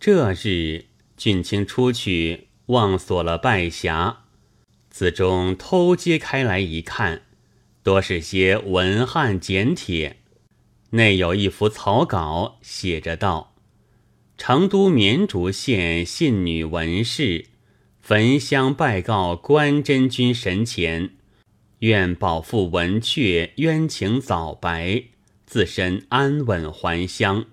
这日，俊卿出去，忘锁了拜匣。子中偷揭开来一看，多是些文翰简帖，内有一幅草稿，写着道：“成都绵竹县信女文氏，焚香拜告关真君神前，愿保父文雀冤情早白，自身安稳还乡。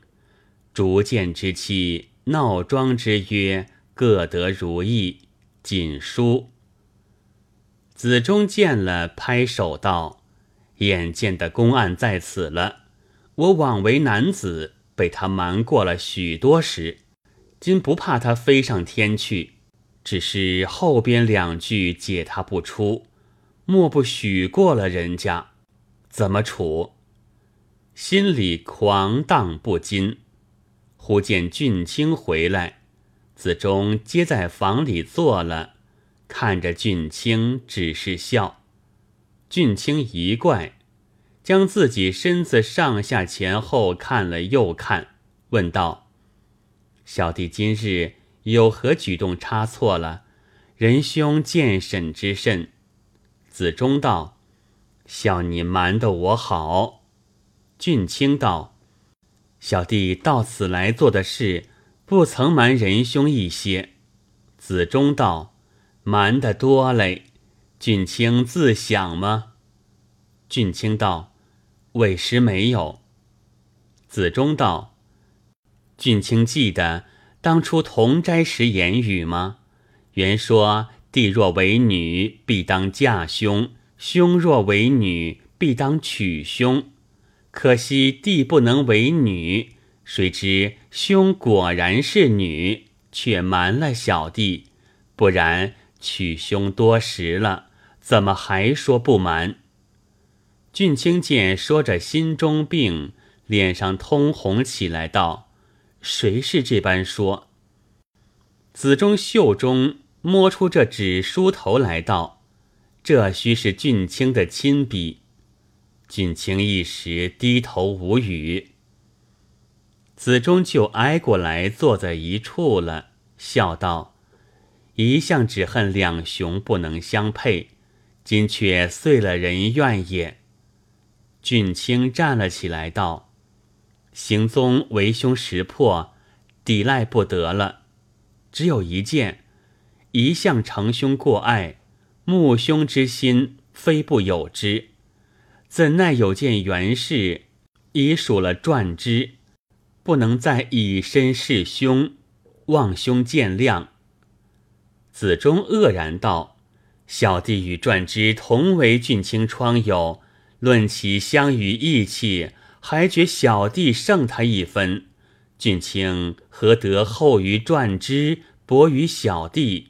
逐渐之期，闹庄之约，各得如意。锦书。”子中见了，拍手道：“眼见的公案在此了。我枉为男子，被他瞒过了许多时，今不怕他飞上天去，只是后边两句解他不出，莫不许过了人家，怎么处？心里狂荡不禁。忽见俊卿回来，子中接在房里坐了。”看着俊卿，只是笑。俊卿一怪，将自己身子上下前后看了又看，问道：“小弟今日有何举动差错了？仁兄见审之甚？”子中道：“笑你瞒得我好。”俊卿道：“小弟到此来做的事，不曾瞒仁兄一些。”子中道。瞒得多嘞，俊卿自想吗？俊卿道：“委实没有。”子中道：“俊卿记得当初同斋时言语吗？原说弟若为女，必当嫁兄；兄若为女，必当娶兄。可惜弟不能为女，谁知兄果然是女，却瞒了小弟，不然。”娶兄多时了，怎么还说不瞒？俊卿见说着心中病，脸上通红起来，道：“谁是这般说？”子中袖中摸出这纸书头来，道：“这须是俊卿的亲笔。”俊卿一时低头无语。子中就挨过来坐在一处了，笑道。一向只恨两雄不能相配，今却遂了人愿也。俊卿站了起来，道：“行踪为兄识破，抵赖不得了。只有一件，一向承兄过爱，慕兄之心非不有之。怎奈有件原事，已属了传之，不能再以身示兄，望兄见谅。”子中愕然道：“小弟与传之同为俊卿窗友，论起相与义气，还觉小弟胜他一分。俊卿何得厚于传之，薄于小弟？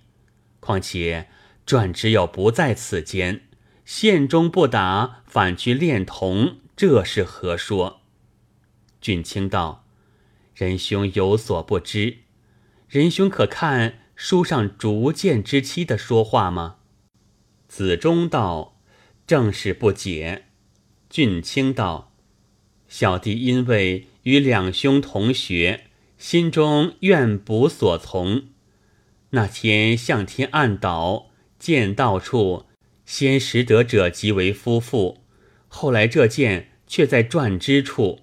况且传之又不在此间，县中不打，反去恋童，这是何说？”俊卿道：“仁兄有所不知，仁兄可看。”书上逐渐之期的说话吗？子中道：“正是不解。”俊卿道：“小弟因为与两兄同学，心中愿补所从。那天向天暗倒，见到处，先识得者即为夫妇，后来这件却在传之处。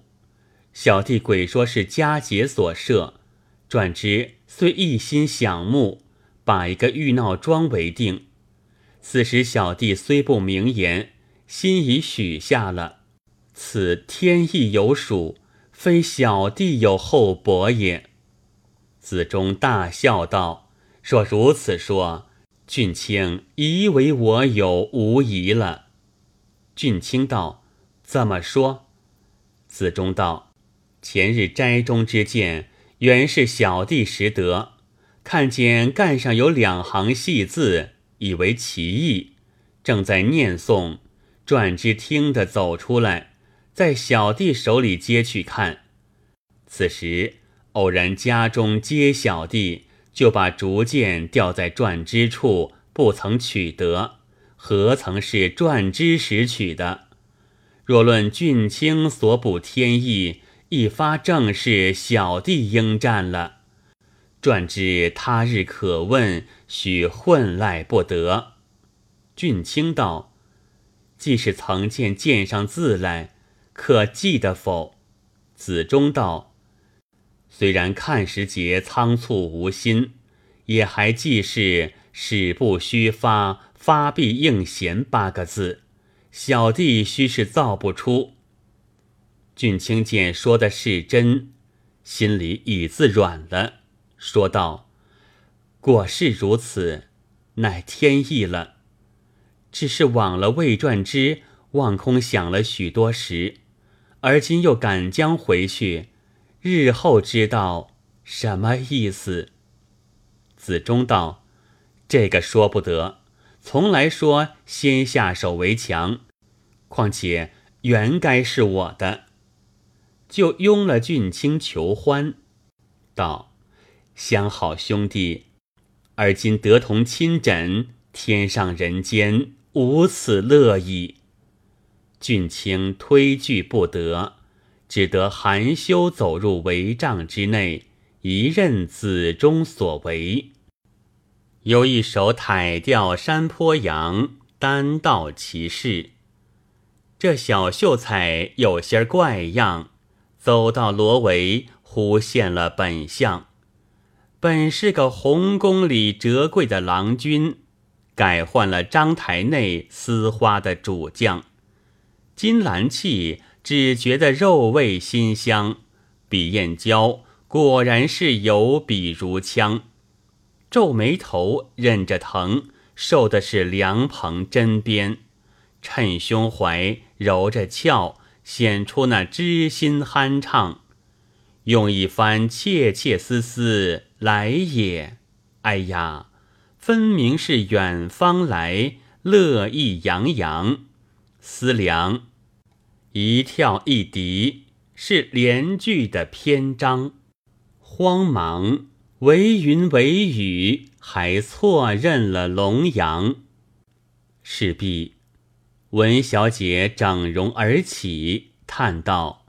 小弟鬼说是佳节所设，传之。”虽一心想慕，把一个欲闹庄为定。此时小弟虽不明言，心已许下了。此天意有属，非小弟有厚薄也。子中大笑道：“若如此说，俊卿以为我有无疑了。”俊卿道：“怎么说？”子中道：“前日斋中之见。”原是小弟识得，看见干上有两行细字，以为奇异，正在念诵，转之听得走出来，在小弟手里接去看。此时偶然家中接小弟，就把竹剑吊在转之处，不曾取得，何曾是转之时取的？若论俊卿所补天意。一发正是小弟应战了，传之他日可问，许混赖不得。”俊卿道：“既是曾见剑上字来，可记得否？”子中道：“虽然看时节仓促无心，也还记是‘使不虚发，发必应贤’八个字。小弟须是造不出。”俊卿见说的是真，心里已自软了，说道：“果是如此，乃天意了。只是枉了魏传之，望空想了许多时。”而今又赶将回去，日后知道什么意思。子中道：“这个说不得，从来说先下手为强。况且原该是我的，就拥了俊卿求欢，道：相好兄弟，而今得同亲枕，天上人间无此乐矣。”俊卿推拒不得，只得含羞走入帷帐之内，一任子中所为。有一首台调山坡羊，单道其事。这小秀才有些怪样，走到罗围，忽现了本相。本是个红宫里折桂的郎君，改换了章台内丝花的主将。金兰气只觉得肉味馨香，比燕娇果然是有笔如枪。皱眉头，忍着疼，受的是凉棚针砭，趁胸怀，揉着俏，显出那知心酣畅。用一番切切丝丝来也，哎呀，分明是远方来，乐意洋洋。思量，一跳一笛，是连句的篇章。慌忙为云为雨，还错认了龙阳。势必文小姐整容而起，叹道：“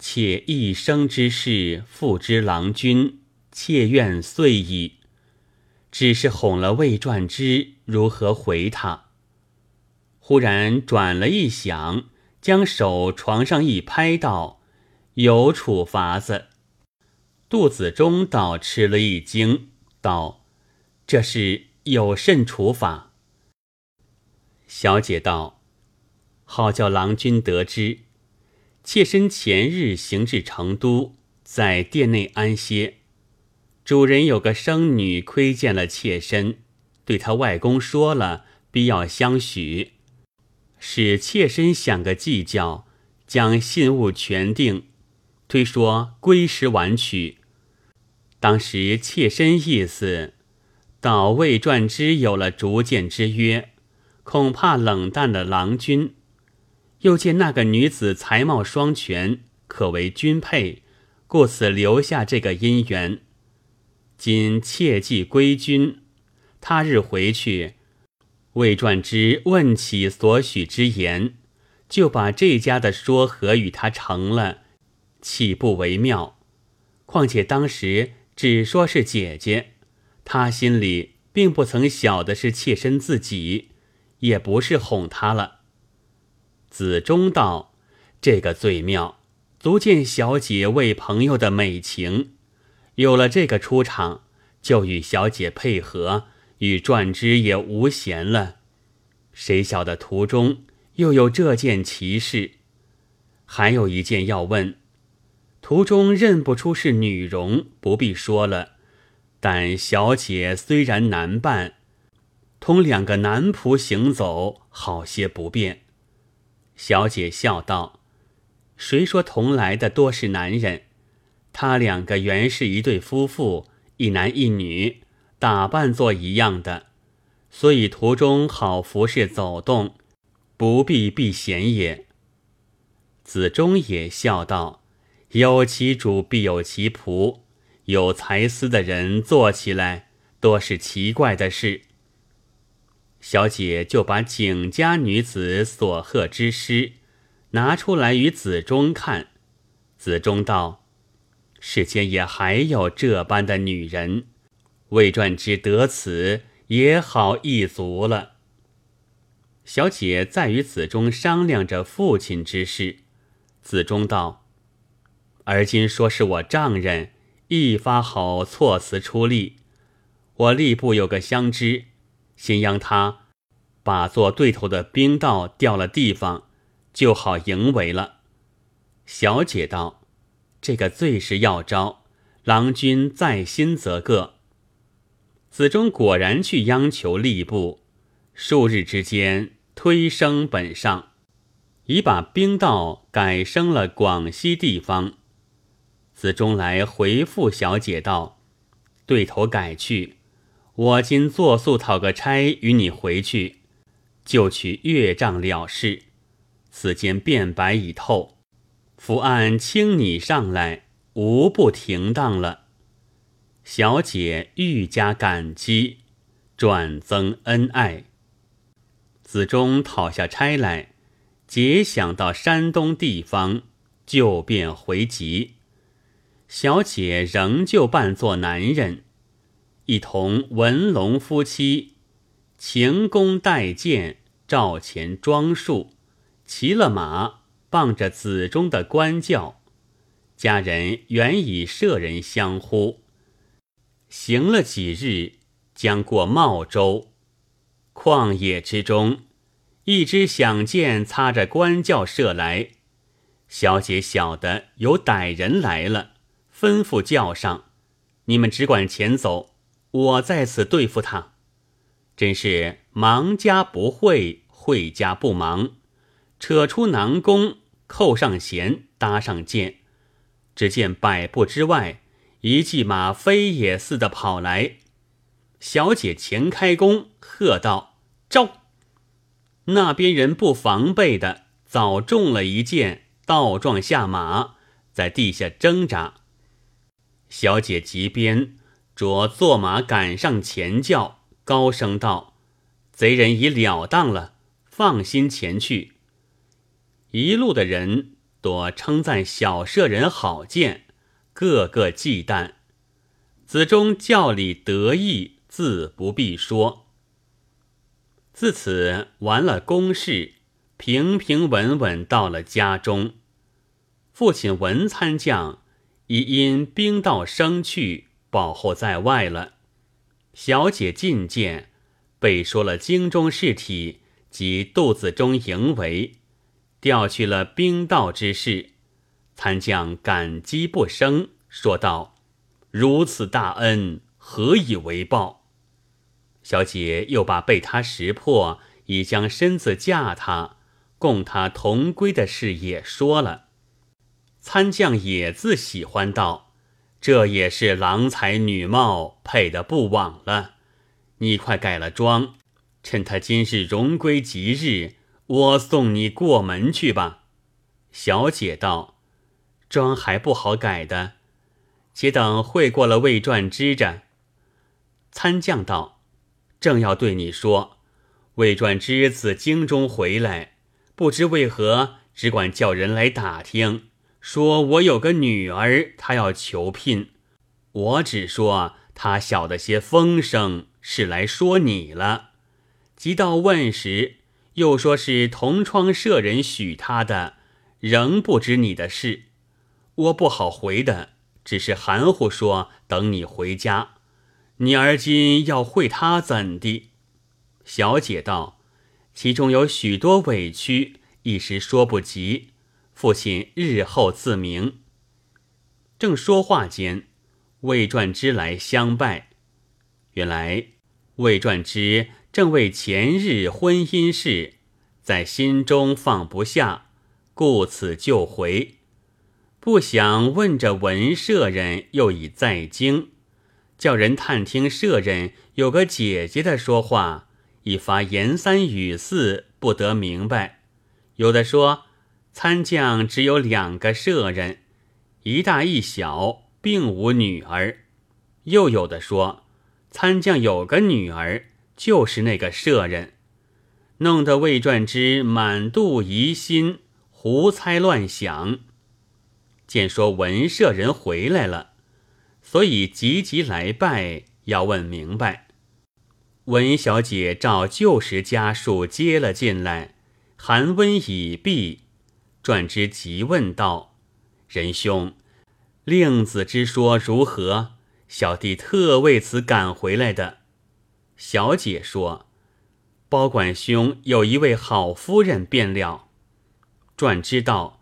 妾一生之事，付之郎君，妾愿遂矣。只是哄了魏传之，如何回他？”忽然转了一想，将手床上一拍，道：“有处罚子。”杜子中倒吃了一惊，道：“这是有甚处罚？”小姐道：“好叫郎君得知，妾身前日行至成都，在殿内安歇。主人有个生女窥见了妾身，对他外公说了，必要相许。”使妾身想个计较，将信物全定，推说归时晚取。当时妾身意思，倒未传之有了逐渐之约，恐怕冷淡了郎君。又见那个女子才貌双全，可为君配，故此留下这个姻缘。今切记归君，他日回去。魏传之问起所许之言，就把这家的说和与他成了，岂不为妙？况且当时只说是姐姐，他心里并不曾晓得是妾身自己，也不是哄他了。子中道：“这个最妙，足见小姐为朋友的美情。有了这个出场，就与小姐配合。”与传之也无闲了，谁晓得途中又有这件奇事？还有一件要问，途中认不出是女容，不必说了。但小姐虽然难办，同两个男仆行走，好些不便。小姐笑道：“谁说同来的多是男人？他两个原是一对夫妇，一男一女。”打扮做一样的，所以途中好服侍走动，不必避嫌也。子中也笑道：“有其主必有其仆，有才思的人做起来多是奇怪的事。”小姐就把景家女子所贺之诗拿出来与子中看，子中道：“世间也还有这般的女人。魏传之得此也好一足了。小姐在与子忠商量着父亲之事。子忠道：“而今说是我丈人，一发好措辞出力。我吏部有个相知，先央他把做对头的兵道调了地方，就好营为了。”小姐道：“这个最是要招，郎君在心则个。”子忠果然去央求吏部，数日之间推升本上。已把兵道改升了广西地方。子中来回复小姐道：“对头改去，我今作速讨个差与你回去，就取岳丈了事。此间变白已透，伏案请你上来，无不停当了。”小姐愈加感激，转增恩爱。子中讨下差来。结想到山东地方，就便回籍。小姐仍旧扮作男人，一同文龙夫妻，擎弓带箭，照前装束，骑了马，傍着子中的官轿。家人原以舍人相呼。行了几日，将过茂州，旷野之中。一支响箭擦着官轿射来，小姐晓得有歹人来了，吩咐叫上：“你们只管前走，我在此对付他。”真是忙家不会，会家不忙。扯出囊弓，扣上弦，搭上箭，只见百步之外，一骑马飞也似的跑来。小姐前开弓，喝道：“招！”那边人不防备的，早中了一箭，倒撞下马，在地下挣扎。小姐急鞭着坐马赶上前叫，高声道：“贼人已了当了，放心前去。”一路的人多称赞小舍人好剑，个个忌惮。子中教理得意，自不必说。自此完了公事，平平稳稳到了家中。父亲文参将已因兵道生去，保候在外了。小姐进见，被说了京中事体及肚子中营为，调去了兵道之事。参将感激不生，说道：“如此大恩，何以为报？”小姐又把被他识破，已将身子嫁他，供他同归的事也说了。参将也自喜欢道：“这也是郎才女貌，配的不枉了。你快改了妆，趁他今日荣归吉日，我送你过门去吧。”小姐道：“妆还不好改的，且等会过了魏传之着。”参将道。正要对你说，魏传之自京中回来，不知为何只管叫人来打听，说我有个女儿，他要求聘。我只说他晓得些风声，是来说你了。即到问时，又说是同窗舍人许他的，仍不知你的事。我不好回的，只是含糊说等你回家。你而今要会他怎的？小姐道：“其中有许多委屈，一时说不及。父亲日后自明。”正说话间，魏传之来相拜。原来魏传之正为前日婚姻事，在心中放不下，故此就回。不想问着文舍人，又已在京。叫人探听舍人有个姐姐的说话，一发言三语四不得明白。有的说参将只有两个舍人，一大一小，并无女儿；又有的说参将有个女儿，就是那个舍人，弄得魏传之满肚疑心，胡猜乱想。见说文舍人回来了，所以急急来拜，要问明白。文小姐照旧时家书接了进来，寒温已毕，转之急问道：“仁兄，令子之说如何？小弟特为此赶回来的。”小姐说：“包管兄有一位好夫人便了。”转知道。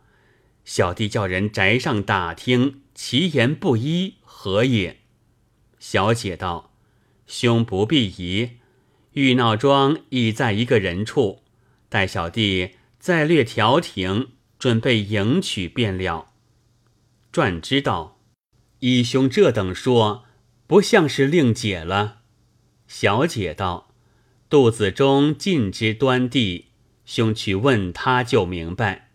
小弟叫人宅上打听，其言不一，何也？小姐道：“兄不必疑，玉闹庄已在一个人处，待小弟再略调停，准备迎娶便了。”传知道：“依兄这等说，不像是令姐了。”小姐道：“肚子中尽知端地，兄去问他就明白。”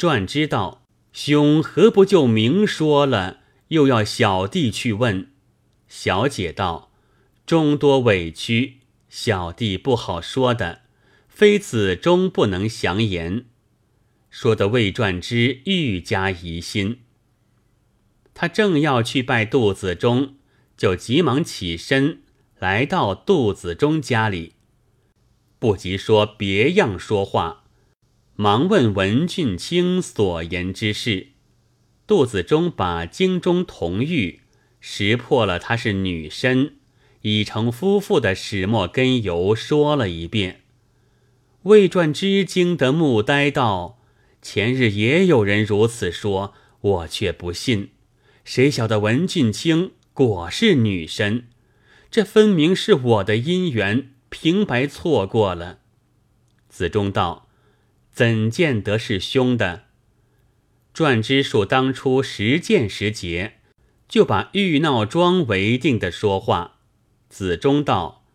传知道，兄何不就明说了，又要小弟去问？小姐道：“终多委屈，小弟不好说的，非子终不能详言。”说的魏传之愈加疑心。他正要去拜杜子中，就急忙起身来到杜子中家里，不及说别样说话。忙问文俊卿所言之事，杜子中把京中同玉识破了他是女身，已成夫妇的始末根由说了一遍。魏传之惊得目呆道：“前日也有人如此说，我却不信。谁晓得文俊卿果是女身？这分明是我的姻缘，平白错过了。”子中道。怎见得是兄的？传之术当初实见时节，就把玉闹庄为定的说话。子中道：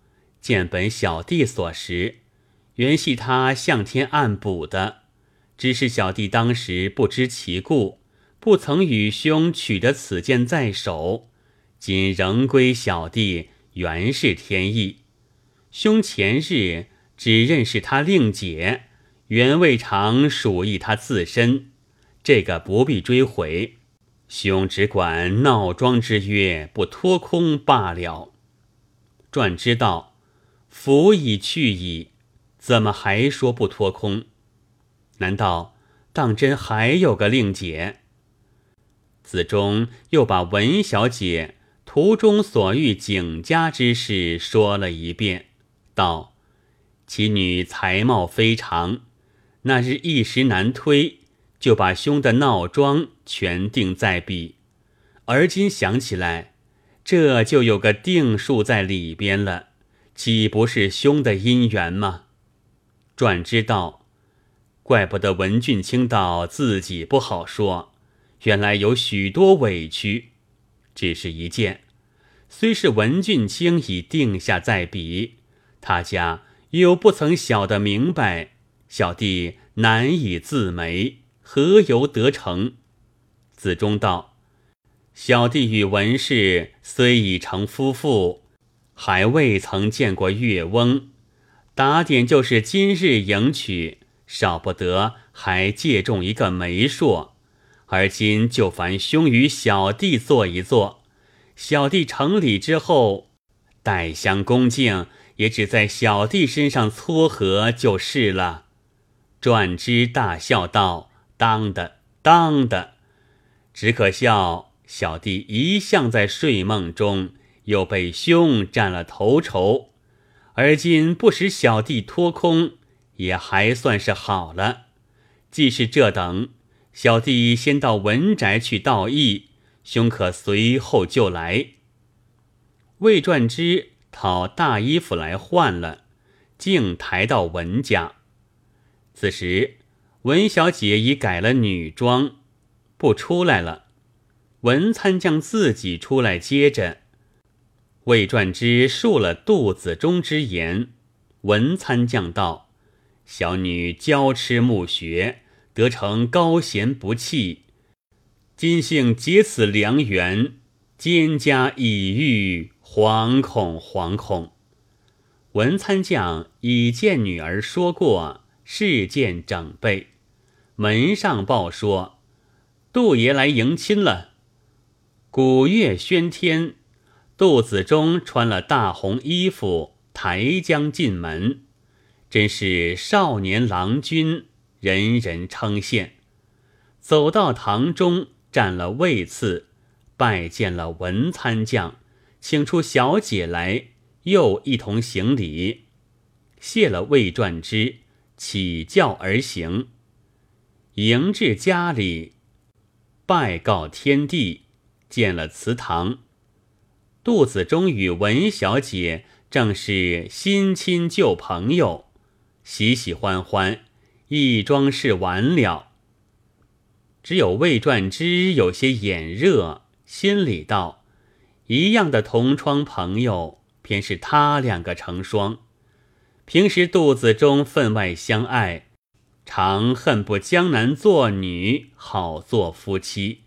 见本小弟所识，原系他向天暗补的，只是小弟当时不知其故，不曾与兄取得此剑在手。今仍归小弟，原是天意。兄前日只认识他令姐。原未尝属意他自身，这个不必追回。兄只管闹庄之约不脱空罢了。传之道，福已去矣，怎么还说不脱空？难道当真还有个令姐？子中又把文小姐途中所遇景家之事说了一遍，道：其女才貌非常。那日一时难推，就把兄的闹庄全定在彼。而今想起来，这就有个定数在里边了，岂不是兄的姻缘吗？转知道，怪不得文俊卿道自己不好说，原来有许多委屈。只是一件，虽是文俊卿已定下在彼，他家又不曾晓得明白。小弟难以自媒，何由得成？子忠道：“小弟与文氏虽已成夫妇，还未曾见过月翁。打点就是今日迎娶，少不得还借重一个媒妁。而今就烦兄与小弟坐一坐。小弟成礼之后，待相恭敬，也只在小弟身上撮合就是了。”转之大笑道：“当的，当的，只可笑小弟一向在睡梦中，又被兄占了头筹，而今不使小弟脱空，也还算是好了。既是这等，小弟先到文宅去道义，兄可随后就来。”魏传之讨大衣服来换了，竟抬到文家。此时，文小姐已改了女装，不出来了。文参将自己出来接着。魏传之述了杜子中之言。文参将道：“小女娇痴慕学，得成高贤不弃，今幸结此良缘，蒹葭已遇，惶恐惶恐。”文参将已见女儿说过。事件整备，门上报说，杜爷来迎亲了。鼓乐喧天，杜子中穿了大红衣服，抬将进门，真是少年郎君，人人称羡。走到堂中，占了位次，拜见了文参将，请出小姐来，又一同行礼，谢了魏传之，起轿而行，迎至家里，拜告天地。见了祠堂，杜子中与文小姐正是新亲旧朋友，喜喜欢欢，一桩事完了。只有魏传之有些眼热，心里道：一样的同窗朋友，偏是他两个成双。平时肚子中分外相爱，常恨不江南做女，好做夫妻。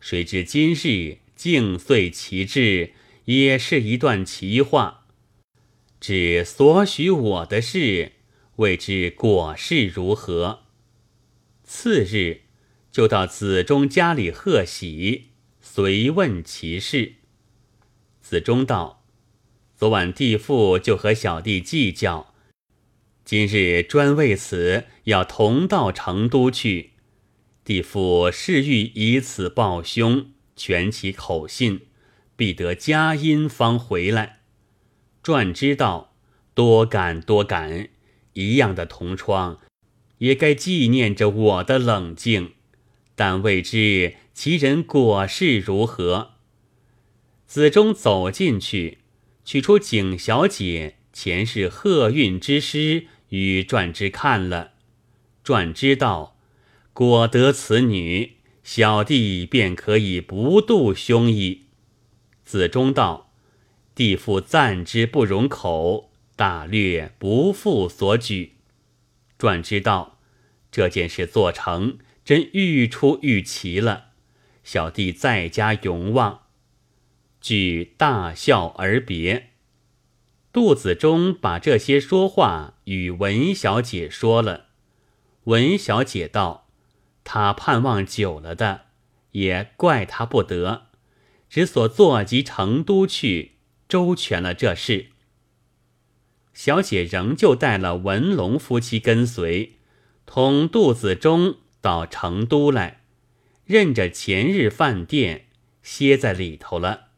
谁知今日竟遂其志，也是一段奇话。只所许我的事，未知果是如何。次日，就到子中家里贺喜，随问其事。子中道：“昨晚弟父就和小弟计较，今日专为此要同到成都去。”弟父是欲以此报兄，全其口信，必得佳音方回来。传知道，多感多感，一样的同窗，也该纪念着我的冷静。但未知其人果是如何。子中走进去，取出景小姐前世贺运之诗与传之看了。传之道。果得此女，小弟便可以不度兄矣。子中道：“弟父赞之不容口，大略不负所举。”传之道：“这件事做成，真愈出愈奇了。小弟在家永望。”俱大笑而别。杜子中把这些说话与文小姐说了。文小姐道。他盼望久了的，也怪他不得，只所坐及成都去，周全了这事。小姐仍旧带了文龙夫妻跟随，同杜子中到成都来，认着前日饭店歇在里头了。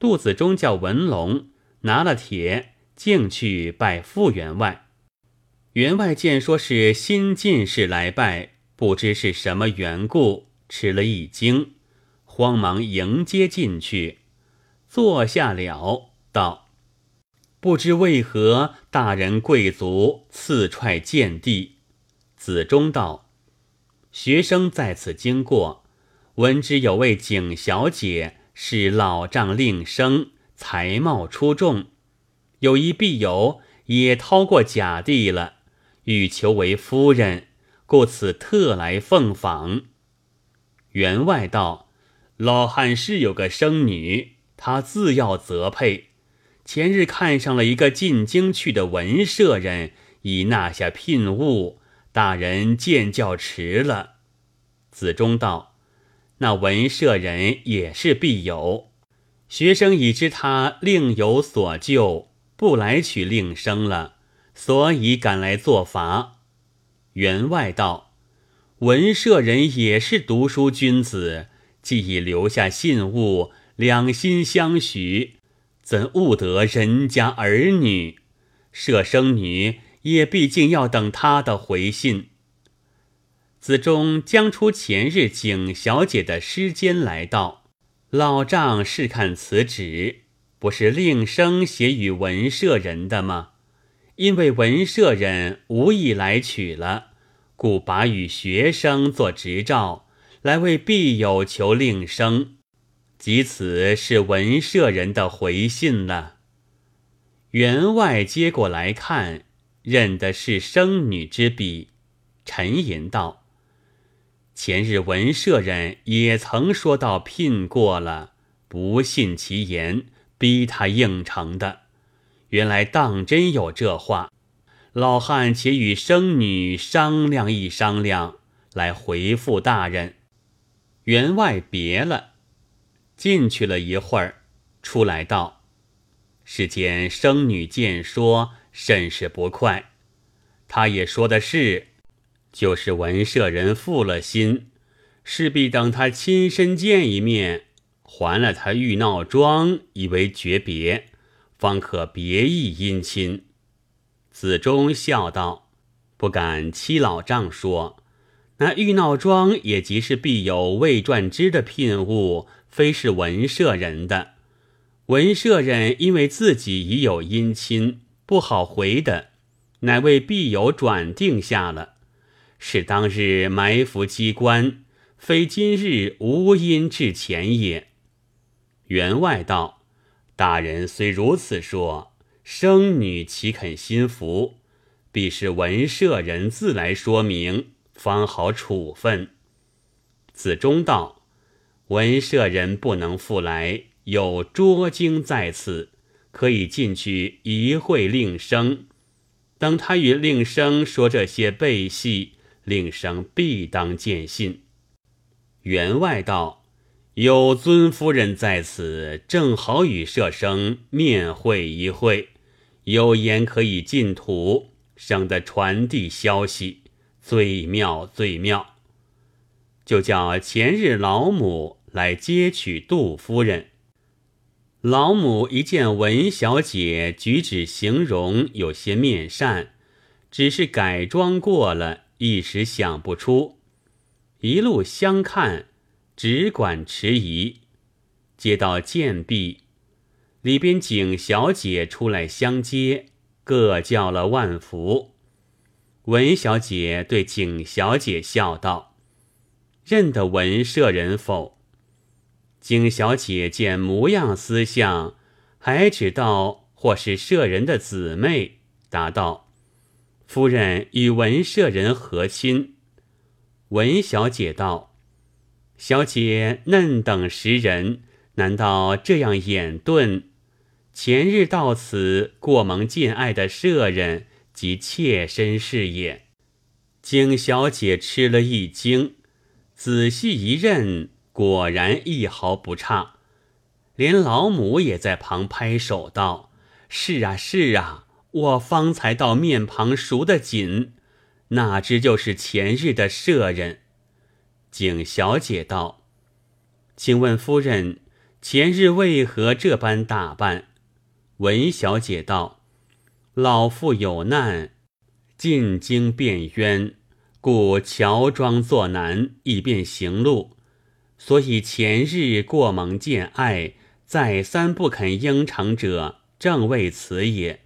杜子中叫文龙拿了帖，径去拜傅员外。员外见说是新进士来拜。不知是什么缘故，吃了一惊，慌忙迎接进去，坐下了，道：“不知为何大人贵族赐踹见地。”子中道：“学生在此经过，闻知有位景小姐是老丈令生，才貌出众，有一婢友也掏过假地了，欲求为夫人。”故此特来奉访。员外道：“老汉是有个生女，他自要择配。前日看上了一个进京去的文舍人，已纳下聘物。大人见教迟了。”子中道：“那文舍人也是必有。学生已知他另有所救，不来取令生了，所以赶来作罚。”员外道：“文舍人也是读书君子，既已留下信物，两心相许，怎误得人家儿女？舍生女也毕竟要等他的回信。”子中将出前日景小姐的诗笺来道：“老丈试看此纸，不是令生写与文舍人的吗？”因为文舍人无意来取了，故把与学生做执照，来为必有求令生。即此是文舍人的回信了。员外接过来看，认的是生女之笔。沉吟道：“前日文舍人也曾说到聘过了，不信其言，逼他应承的。”原来当真有这话，老汉且与生女商量一商量，来回复大人。员外别了，进去了一会儿，出来道：“世间生女见说，甚是不快。他也说的是，就是文舍人负了心，势必等他亲身见一面，还了他玉闹庄，以为诀别，方可别意姻亲。”子忠笑道：“不敢欺老丈说，那玉闹庄也即是必有魏传之的聘物，非是文舍人的。文舍人因为自己已有姻亲，不好回的，乃为必有转定下了，是当日埋伏机关，非今日无因至前也。”员外道：“大人虽如此说。”生女岂肯心服？必是文舍人自来说明，方好处分。子中道：文舍人不能复来，有捉经在此，可以进去一会令生。等他与令生说这些背戏，令生必当见信。员外道：有尊夫人在此，正好与舍生面会一会。有言可以进土，省得传递消息，最妙最妙。就叫前日老母来接取杜夫人。老母一见文小姐举止形容有些面善，只是改装过了，一时想不出。一路相看，只管迟疑。接到见毕。里边景小姐出来相接，各叫了万福。文小姐对景小姐笑道：“认得文舍人否？”景小姐见模样思相，还知道或是舍人的姊妹，答道：“夫人与文舍人和亲。”文小姐道：“小姐嫩等识人，难道这样眼钝？”前日到此过蒙见爱的舍人及妾身是也。景小姐吃了一惊，仔细一认，果然一毫不差。连老母也在旁拍手道：“是啊，是啊，我方才到面庞熟得紧，哪知就是前日的舍人。”景小姐道：“请问夫人，前日为何这般打扮？”文小姐道：“老妇有难，进京变冤，故乔装作男，以便行路。所以前日过蒙见爱，再三不肯应承者，正为此也。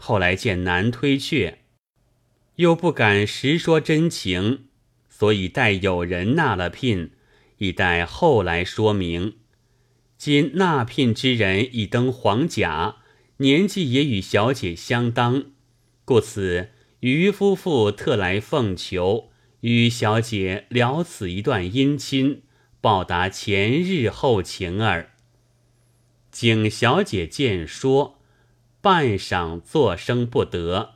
后来见难推却，又不敢实说真情，所以待有人纳了聘，以待后来说明。”今纳聘之人已登黄甲，年纪也与小姐相当，故此于夫妇特来奉求，与小姐了此一段姻亲，报答前日后情儿。景小姐见说，半晌作声不得。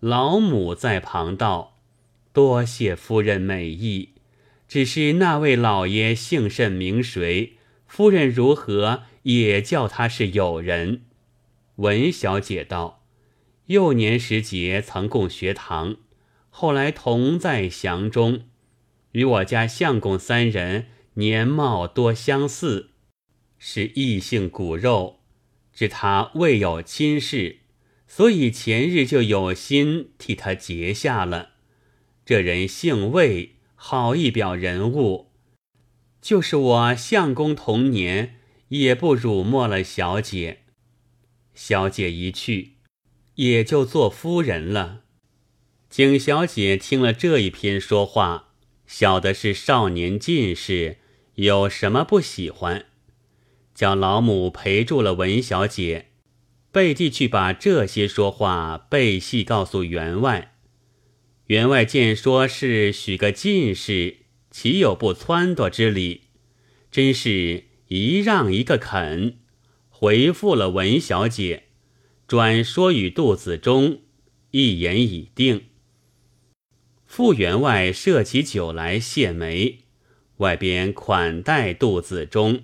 老母在旁道：“多谢夫人美意，只是那位老爷姓甚名谁？”夫人如何也叫他是友人？文小姐道：“幼年时节曾共学堂，后来同在祥中，与我家相公三人年貌多相似，是异性骨肉。知他未有亲事，所以前日就有心替他结下了。这人姓魏，好一表人物。”就是我相公同年，也不辱没了小姐。小姐一去，也就做夫人了。景小姐听了这一篇说话，晓得是少年进士，有什么不喜欢，叫老母陪住了文小姐，背地去把这些说话背细告诉员外。员外见说是许个进士。岂有不撺掇之理？真是一让一个肯，回复了文小姐，转说与杜子中，一言已定。傅员外设起酒来谢媒，外边款待杜子中，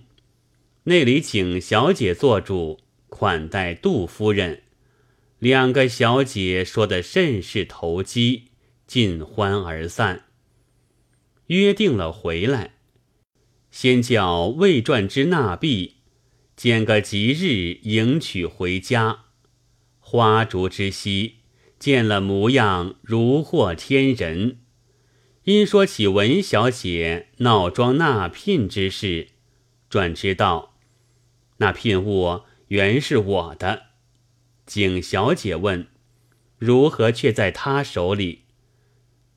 那里请小姐做主款待杜夫人。两个小姐说的甚是投机，尽欢而散。约定了回来，先叫魏传之纳币，拣个吉日迎娶回家。花烛之夕，见了模样如获天人。因说起文小姐闹庄纳聘之事，转知道那聘物原是我的。景小姐问：“如何却在他手里？”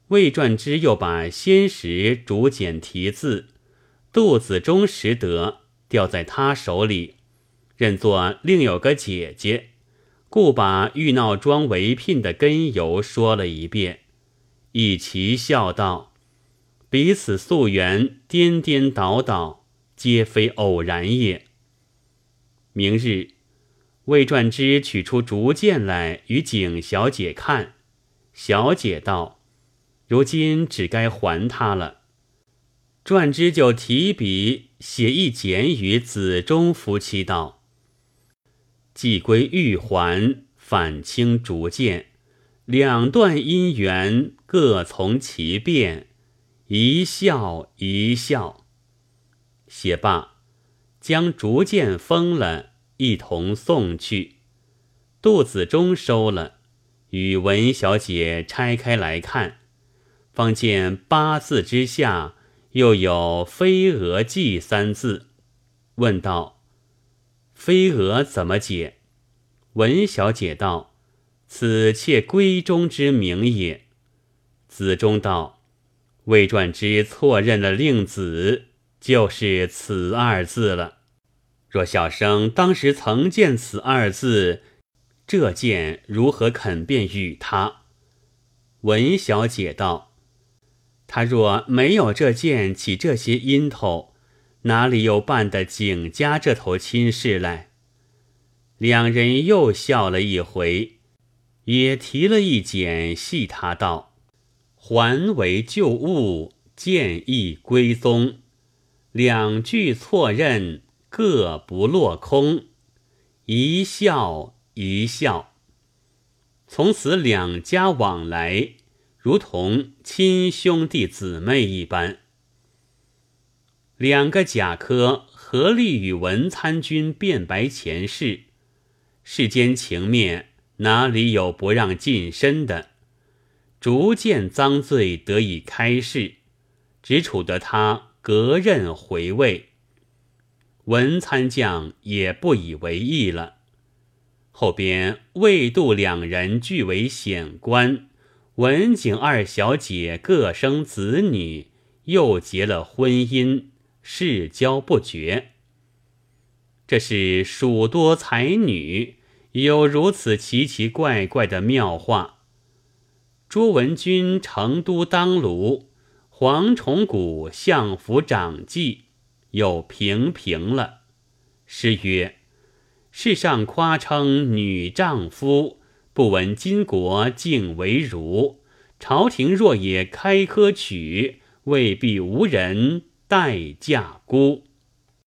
魏传之又把先时竹简题字，杜子中识得，掉在他手里，认作另有个姐姐，故把欲闹庄为聘的根由说了一遍。一齐笑道：“彼此溯源，颠颠倒倒，皆非偶然也。”明日。魏传之取出竹剑来与景小姐看，小姐道：“如今只该还他了。”传之就提笔写一简与子中夫妻道：“既归玉环，反清竹剑，两段姻缘各从其便，一笑一笑。”写罢，将竹剑封了。一同送去，杜子中收了，与文小姐拆开来看，方见八字之下又有“飞蛾记”三字，问道：“飞蛾怎么解？”文小姐道：“此妾闺中之名也。”子中道：“魏传之错认了令子，就是此二字了。”若小生当时曾见此二字，这剑如何肯便与他？文小姐道：“他若没有这剑起这些因头，哪里又办得景家这头亲事来？”两人又笑了一回，也提了一简戏他道：“还为旧物，剑亦归宗。”两句错认。各不落空，一笑一笑。从此两家往来，如同亲兄弟姊妹一般。两个甲科合力与文参军辩白前世，世间情面哪里有不让近身的？逐渐赃罪得以开释，只处得他隔任回味。文参将也不以为意了。后边魏杜两人俱为显官，文景二小姐各生子女，又结了婚姻，世交不绝。这是蜀多才女，有如此奇奇怪怪的妙话。朱文君成都当卢，黄崇古相府长记。又平平了。诗曰：“世上夸称女丈夫，不闻巾帼竟为儒。朝廷若也开科取，未必无人待嫁孤。”